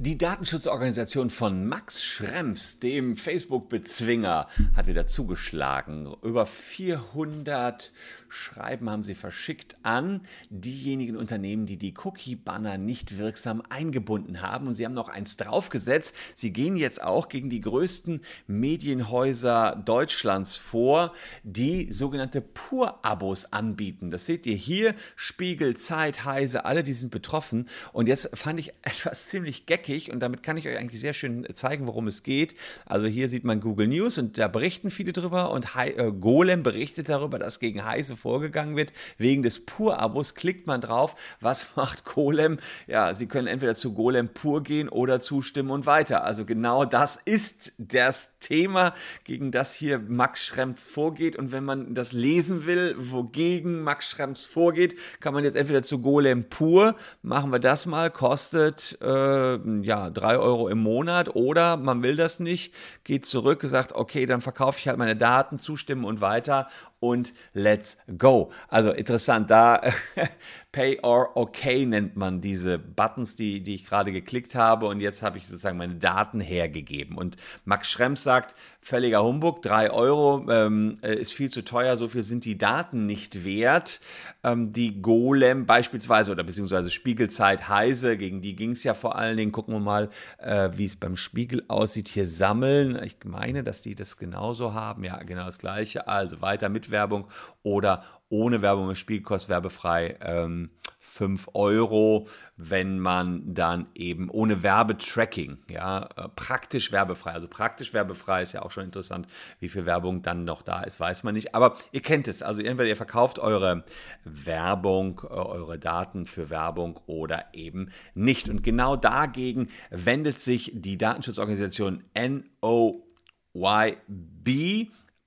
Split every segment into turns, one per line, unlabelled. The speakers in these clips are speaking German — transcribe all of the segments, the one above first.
Die Datenschutzorganisation von Max Schrems, dem Facebook-Bezwinger, hat wieder zugeschlagen. Über 400 Schreiben haben sie verschickt an diejenigen Unternehmen, die die Cookie-Banner nicht wirksam eingebunden haben. Und sie haben noch eins draufgesetzt. Sie gehen jetzt auch gegen die größten Medienhäuser Deutschlands vor, die sogenannte Pur-Abos anbieten. Das seht ihr hier. Spiegel, Zeit, Heise, alle die sind betroffen. Und jetzt fand ich etwas ziemlich geckig und damit kann ich euch eigentlich sehr schön zeigen, worum es geht. Also hier sieht man Google News und da berichten viele drüber und äh, Golem berichtet darüber, dass gegen Heise vorgegangen wird. Wegen des Pur-Abos klickt man drauf. Was macht Golem? Ja, Sie können entweder zu Golem Pur gehen oder zustimmen und weiter. Also genau das ist das Thema, gegen das hier Max Schrems vorgeht. Und wenn man das lesen will, wogegen Max Schrems vorgeht, kann man jetzt entweder zu Golem Pur, machen wir das mal, kostet äh, ja 3 Euro im Monat oder man will das nicht, geht zurück, sagt, okay, dann verkaufe ich halt meine Daten, zustimmen und weiter und let's go. Also interessant, da Pay or Okay nennt man diese Buttons, die, die ich gerade geklickt habe und jetzt habe ich sozusagen meine Daten hergegeben. Und Max Schrems sagt, völliger Humbug, 3 Euro ähm, äh, ist viel zu teuer, so viel sind die Daten nicht wert. Ähm, die Golem beispielsweise oder beziehungsweise Spiegelzeit Heise, gegen die ging es ja vor allen Dingen, gucken wir mal, äh, wie es beim Spiegel aussieht, hier sammeln. Ich meine, dass die das genauso haben, ja genau das gleiche. Also weiter mit Werbung oder ohne Werbung im Spiel, kostet werbefrei ähm, 5 Euro, wenn man dann eben ohne Werbetracking, ja, äh, praktisch werbefrei, also praktisch werbefrei ist ja auch schon interessant, wie viel Werbung dann noch da ist, weiß man nicht, aber ihr kennt es, also entweder ihr verkauft eure Werbung, äh, eure Daten für Werbung oder eben nicht. Und genau dagegen wendet sich die Datenschutzorganisation NOYB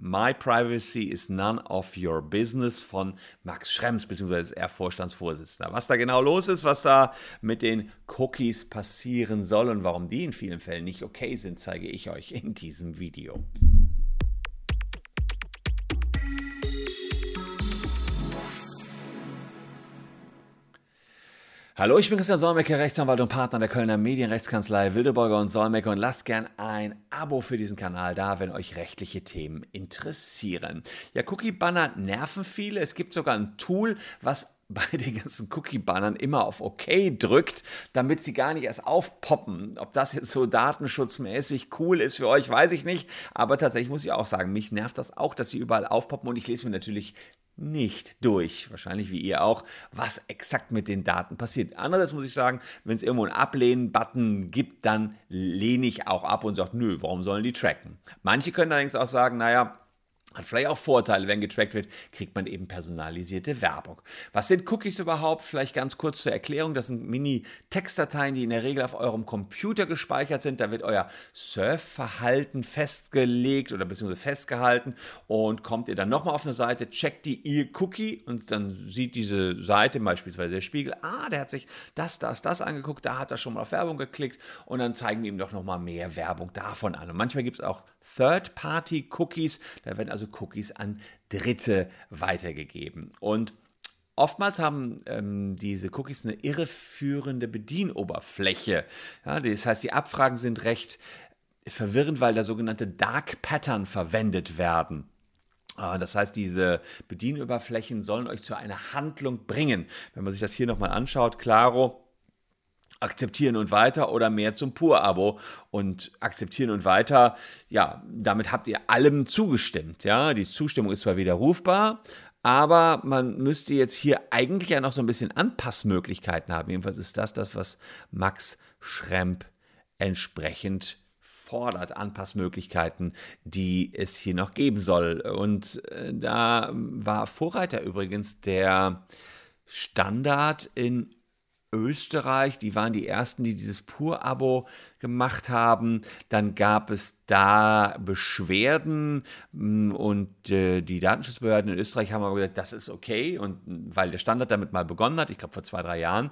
My Privacy is None of Your Business von Max Schrems, beziehungsweise er Vorstandsvorsitzender. Was da genau los ist, was da mit den Cookies passieren soll und warum die in vielen Fällen nicht okay sind, zeige ich euch in diesem Video. Hallo, ich bin Christian Solmecke, Rechtsanwalt und Partner der Kölner Medienrechtskanzlei Wildeborger und Solmecke und lasst gern ein Abo für diesen Kanal da, wenn euch rechtliche Themen interessieren. Ja, Cookie-Banner nerven viele. Es gibt sogar ein Tool, was bei den ganzen Cookie-Bannern immer auf OK drückt, damit sie gar nicht erst aufpoppen. Ob das jetzt so datenschutzmäßig cool ist für euch, weiß ich nicht. Aber tatsächlich muss ich auch sagen, mich nervt das auch, dass sie überall aufpoppen und ich lese mir natürlich nicht durch, wahrscheinlich wie ihr auch, was exakt mit den Daten passiert. Andererseits muss ich sagen, wenn es irgendwo einen Ablehnen-Button gibt, dann lehne ich auch ab und sage, nö, warum sollen die tracken? Manche können allerdings auch sagen, naja, hat vielleicht auch Vorteile, wenn getrackt wird, kriegt man eben personalisierte Werbung. Was sind Cookies überhaupt? Vielleicht ganz kurz zur Erklärung. Das sind Mini-Textdateien, die in der Regel auf eurem Computer gespeichert sind. Da wird euer Surfverhalten festgelegt oder beziehungsweise festgehalten und kommt ihr dann nochmal auf eine Seite, checkt die ihr Cookie und dann sieht diese Seite, beispielsweise der Spiegel, ah, der hat sich das, das, das angeguckt, da hat er schon mal auf Werbung geklickt und dann zeigen wir ihm doch nochmal mehr Werbung davon an. Und manchmal gibt es auch Third-Party-Cookies, da werden also also Cookies an Dritte weitergegeben. Und Oftmals haben ähm, diese Cookies eine irreführende Bedienoberfläche. Ja, das heißt, die Abfragen sind recht verwirrend, weil da sogenannte Dark Pattern verwendet werden. Ah, das heißt, diese Bedienoberflächen sollen euch zu einer Handlung bringen. Wenn man sich das hier nochmal anschaut, Claro akzeptieren und weiter oder mehr zum Pur-Abo und akzeptieren und weiter. Ja, damit habt ihr allem zugestimmt. Ja, die Zustimmung ist zwar widerrufbar, aber man müsste jetzt hier eigentlich ja noch so ein bisschen Anpassmöglichkeiten haben. Jedenfalls ist das das, was Max Schremp entsprechend fordert, Anpassmöglichkeiten, die es hier noch geben soll. Und äh, da war Vorreiter übrigens der Standard in Österreich, die waren die ersten, die dieses Pur-Abo gemacht haben. Dann gab es da Beschwerden mm, und äh, die Datenschutzbehörden in Österreich haben aber gesagt, das ist okay. Und weil der Standard damit mal begonnen hat, ich glaube vor zwei, drei Jahren,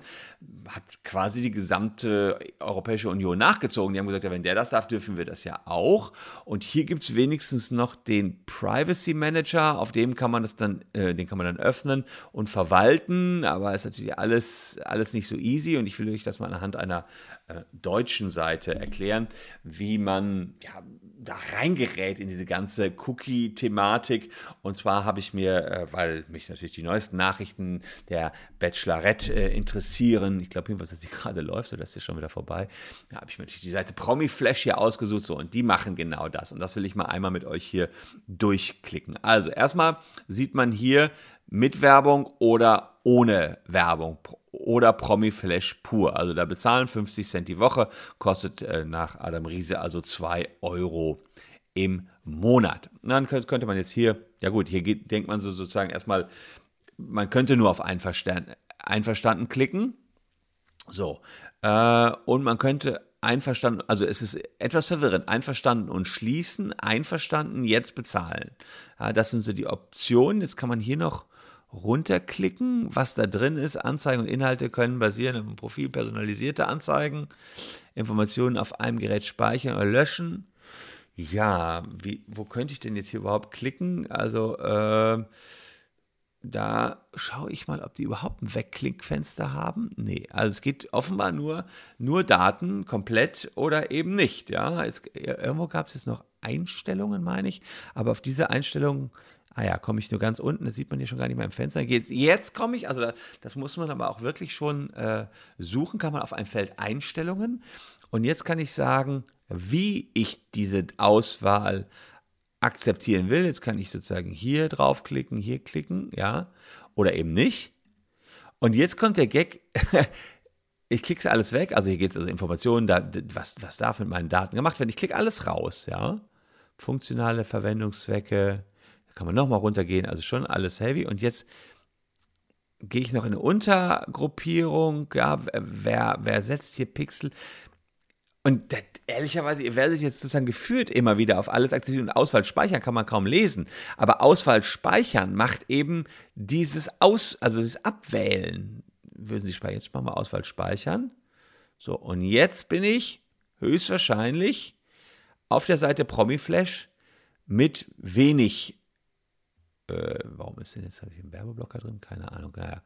hat quasi die gesamte Europäische Union nachgezogen. Die haben gesagt, ja, wenn der das darf, dürfen wir das ja auch. Und hier gibt es wenigstens noch den Privacy Manager, auf dem kann man das dann, äh, den kann man dann öffnen und verwalten. Aber ist natürlich alles, alles nicht so easy und ich will euch das mal anhand einer äh, deutschen Seite erklären, wie man ja, da reingerät in diese ganze Cookie-Thematik. Und zwar habe ich mir, äh, weil mich natürlich die neuesten Nachrichten der Bachelorette äh, interessieren, ich glaube jedenfalls, dass sie gerade läuft, oder ist sie schon wieder vorbei, da habe ich mir natürlich die Seite Promiflash hier ausgesucht, so, und die machen genau das. Und das will ich mal einmal mit euch hier durchklicken. Also erstmal sieht man hier mit Werbung oder ohne Werbung oder Promi-Flash pur. Also da bezahlen 50 Cent die Woche, kostet äh, nach Adam Riese also 2 Euro im Monat. Und dann könnte man jetzt hier, ja gut, hier geht, denkt man so sozusagen erstmal, man könnte nur auf Einverstanden, einverstanden klicken. So. Äh, und man könnte einverstanden, also es ist etwas verwirrend, einverstanden und schließen, einverstanden, jetzt bezahlen. Ja, das sind so die Optionen. Jetzt kann man hier noch runterklicken, was da drin ist. Anzeigen und Inhalte können basieren auf dem Profil personalisierte Anzeigen, Informationen auf einem Gerät speichern oder löschen. Ja, wie, wo könnte ich denn jetzt hier überhaupt klicken? Also äh, da schaue ich mal, ob die überhaupt ein Wegklickfenster haben. Nee, also es geht offenbar nur, nur Daten komplett oder eben nicht. Ja, es, irgendwo gab es jetzt noch Einstellungen, meine ich, aber auf diese Einstellungen ah ja, komme ich nur ganz unten, das sieht man hier schon gar nicht mehr im Fenster. Jetzt, jetzt komme ich, also das muss man aber auch wirklich schon äh, suchen, kann man auf ein Feld Einstellungen. Und jetzt kann ich sagen, wie ich diese Auswahl akzeptieren will. Jetzt kann ich sozusagen hier draufklicken, hier klicken, ja, oder eben nicht. Und jetzt kommt der Gag, ich klicke alles weg, also hier geht es also Informationen, da, was, was darf mit meinen Daten gemacht werden. Ich klicke alles raus, ja. Funktionale Verwendungszwecke, kann man nochmal runtergehen, also schon alles heavy. Und jetzt gehe ich noch in eine Untergruppierung, ja, wer, wer setzt hier Pixel? Und das, ehrlicherweise, ihr werdet jetzt sozusagen geführt immer wieder auf alles akzeptieren und Auswahl speichern kann man kaum lesen. Aber Auswahl speichern macht eben dieses Aus, also das Abwählen. Würden Sie speichern? Jetzt machen wir Auswahl speichern. So, und jetzt bin ich höchstwahrscheinlich auf der Seite Promiflash mit wenig äh, warum ist denn jetzt, habe ich einen Werbeblocker drin? Keine Ahnung. Naja.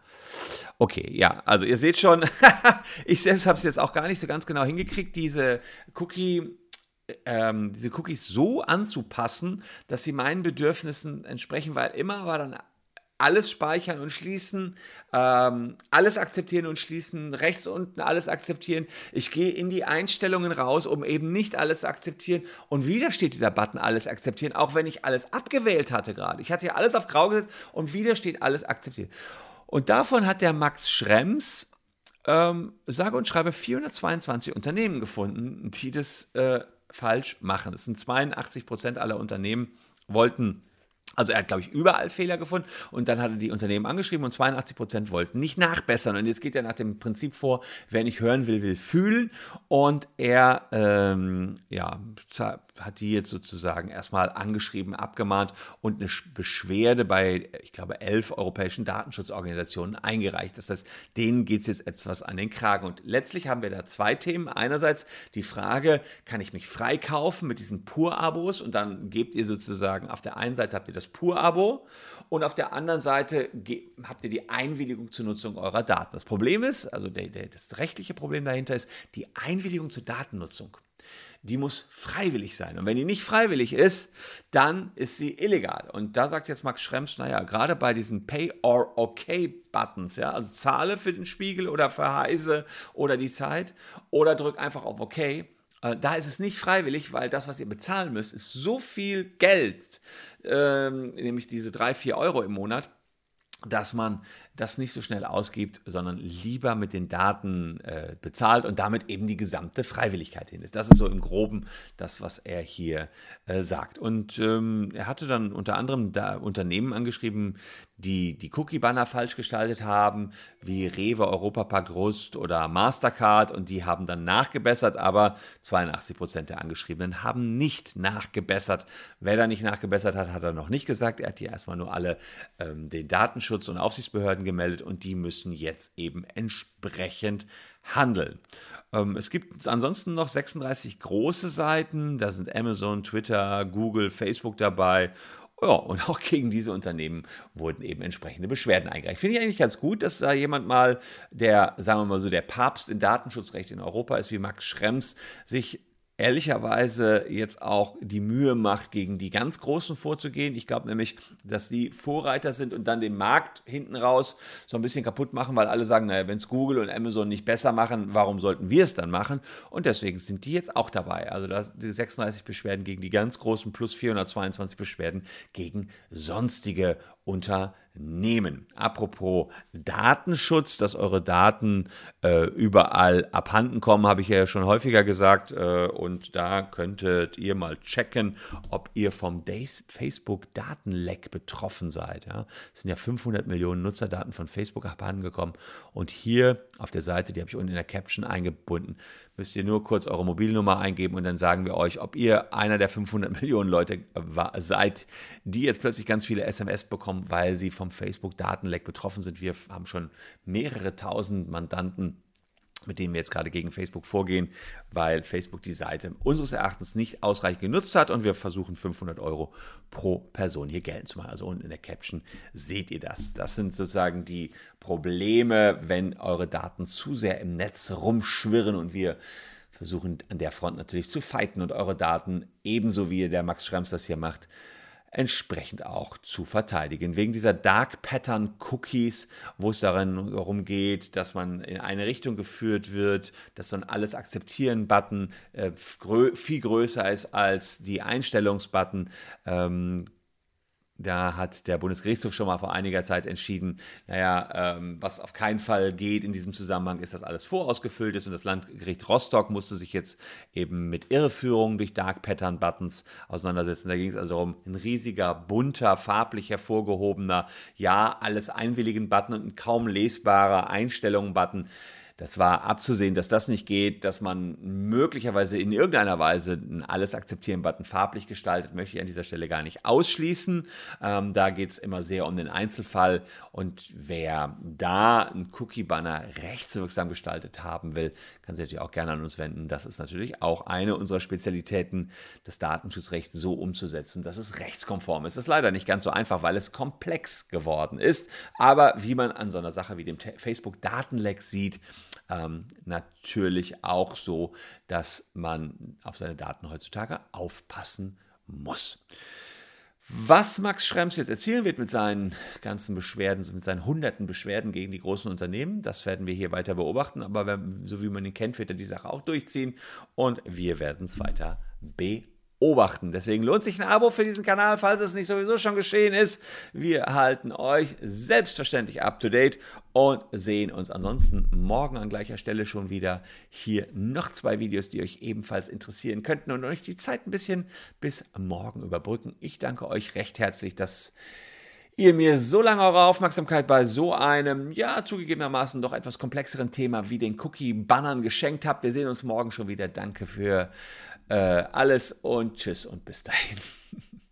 Okay, ja, also ihr seht schon, ich selbst habe es jetzt auch gar nicht so ganz genau hingekriegt, diese Cookie ähm, diese Cookies so anzupassen, dass sie meinen Bedürfnissen entsprechen, weil immer war dann alles speichern und schließen, ähm, alles akzeptieren und schließen, rechts unten alles akzeptieren. Ich gehe in die Einstellungen raus, um eben nicht alles zu akzeptieren. Und wieder steht dieser Button alles akzeptieren, auch wenn ich alles abgewählt hatte gerade. Ich hatte hier alles auf grau gesetzt und wieder steht alles akzeptieren. Und davon hat der Max Schrems ähm, sage und schreibe 422 Unternehmen gefunden, die das äh, falsch machen. Es sind 82 Prozent aller Unternehmen wollten also er hat, glaube ich, überall Fehler gefunden und dann hat er die Unternehmen angeschrieben und 82 Prozent wollten nicht nachbessern. Und jetzt geht er nach dem Prinzip vor, wer nicht hören will, will fühlen. Und er ähm, ja, hat die jetzt sozusagen erstmal angeschrieben, abgemahnt und eine Beschwerde bei, ich glaube, elf europäischen Datenschutzorganisationen eingereicht. Das heißt, denen geht es jetzt etwas an den Kragen. Und letztlich haben wir da zwei Themen. Einerseits die Frage, kann ich mich freikaufen mit diesen Pur-Abos und dann gebt ihr sozusagen, auf der einen Seite habt ihr das Pur-Abo und auf der anderen Seite habt ihr die Einwilligung zur Nutzung eurer Daten. Das Problem ist, also der, der, das rechtliche Problem dahinter ist die Einwilligung zur Datennutzung die muss freiwillig sein. Und wenn die nicht freiwillig ist, dann ist sie illegal. Und da sagt jetzt Max Schrems, naja, gerade bei diesen Pay or OK Buttons, ja, also zahle für den Spiegel oder für Heise oder die Zeit oder drück einfach auf OK. Äh, da ist es nicht freiwillig, weil das, was ihr bezahlen müsst, ist so viel Geld, ähm, nämlich diese drei, vier Euro im Monat, dass man das nicht so schnell ausgibt, sondern lieber mit den Daten äh, bezahlt und damit eben die gesamte Freiwilligkeit hin ist. Das ist so im Groben das, was er hier äh, sagt. Und ähm, er hatte dann unter anderem da Unternehmen angeschrieben, die die Cookie-Banner falsch gestaltet haben, wie Rewe, Europapark, Rust oder Mastercard und die haben dann nachgebessert, aber 82 Prozent der Angeschriebenen haben nicht nachgebessert. Wer da nicht nachgebessert hat, hat er noch nicht gesagt. Er hat hier erstmal nur alle ähm, den Datenschutz- und Aufsichtsbehörden gemeldet und die müssen jetzt eben entsprechend handeln. Ähm, es gibt ansonsten noch 36 große Seiten, da sind Amazon, Twitter, Google, Facebook dabei ja, und auch gegen diese Unternehmen wurden eben entsprechende Beschwerden eingereicht. Finde ich eigentlich ganz gut, dass da jemand mal, der, sagen wir mal so, der Papst in Datenschutzrecht in Europa ist, wie Max Schrems, sich ehrlicherweise jetzt auch die Mühe macht, gegen die ganz Großen vorzugehen. Ich glaube nämlich, dass sie Vorreiter sind und dann den Markt hinten raus so ein bisschen kaputt machen, weil alle sagen, naja, wenn es Google und Amazon nicht besser machen, warum sollten wir es dann machen? Und deswegen sind die jetzt auch dabei. Also das, die 36 Beschwerden gegen die ganz Großen plus 422 Beschwerden gegen sonstige Unternehmen. Apropos Datenschutz, dass eure Daten äh, überall abhanden kommen, habe ich ja schon häufiger gesagt. Äh, und da könntet ihr mal checken, ob ihr vom Facebook-Datenleck betroffen seid. Ja? Es sind ja 500 Millionen Nutzerdaten von Facebook abhanden gekommen. Und hier auf der Seite, die habe ich unten in der Caption eingebunden, müsst ihr nur kurz eure Mobilnummer eingeben und dann sagen wir euch, ob ihr einer der 500 Millionen Leute seid, die jetzt plötzlich ganz viele SMS bekommen, weil sie vom Facebook-Datenleck betroffen sind. Wir haben schon mehrere tausend Mandanten mit denen wir jetzt gerade gegen Facebook vorgehen, weil Facebook die Seite unseres Erachtens nicht ausreichend genutzt hat und wir versuchen 500 Euro pro Person hier geltend zu machen. Also unten in der Caption seht ihr das. Das sind sozusagen die Probleme, wenn eure Daten zu sehr im Netz rumschwirren und wir versuchen an der Front natürlich zu fighten und eure Daten ebenso wie der Max Schrems das hier macht, entsprechend auch zu verteidigen. Wegen dieser Dark Pattern Cookies, wo es darum geht, dass man in eine Richtung geführt wird, dass so ein alles akzeptieren Button äh, viel größer ist als die Einstellungsbutton, ähm, da hat der Bundesgerichtshof schon mal vor einiger Zeit entschieden, naja, ähm, was auf keinen Fall geht in diesem Zusammenhang, ist, dass alles vorausgefüllt ist und das Landgericht Rostock musste sich jetzt eben mit Irreführungen durch Dark Pattern Buttons auseinandersetzen. Da ging es also um ein riesiger, bunter, farblich hervorgehobener, ja, alles einwilligen Button und ein kaum lesbarer Einstellungen Button das war abzusehen, dass das nicht geht, dass man möglicherweise in irgendeiner Weise einen Alles akzeptieren-Button farblich gestaltet, möchte ich an dieser Stelle gar nicht ausschließen. Ähm, da geht es immer sehr um den Einzelfall und wer da einen Cookie-Banner rechtswirksam gestaltet haben will, kann sich natürlich auch gerne an uns wenden. Das ist natürlich auch eine unserer Spezialitäten, das Datenschutzrecht so umzusetzen, dass es rechtskonform ist. Das ist leider nicht ganz so einfach, weil es komplex geworden ist. Aber wie man an so einer Sache wie dem Facebook-Datenleck sieht, ähm, natürlich auch so, dass man auf seine Daten heutzutage aufpassen muss. Was Max Schrems jetzt erzielen wird mit seinen ganzen Beschwerden, mit seinen hunderten Beschwerden gegen die großen Unternehmen, das werden wir hier weiter beobachten. Aber so wie man ihn kennt, wird er die Sache auch durchziehen und wir werden es weiter beobachten beobachten. Deswegen lohnt sich ein Abo für diesen Kanal, falls es nicht sowieso schon geschehen ist. Wir halten euch selbstverständlich up to date und sehen uns ansonsten morgen an gleicher Stelle schon wieder. Hier noch zwei Videos, die euch ebenfalls interessieren könnten und euch die Zeit ein bisschen bis morgen überbrücken. Ich danke euch recht herzlich, dass ihr mir so lange eure Aufmerksamkeit bei so einem, ja, zugegebenermaßen doch etwas komplexeren Thema wie den Cookie-Bannern geschenkt habt. Wir sehen uns morgen schon wieder. Danke für äh, alles und tschüss und bis dahin.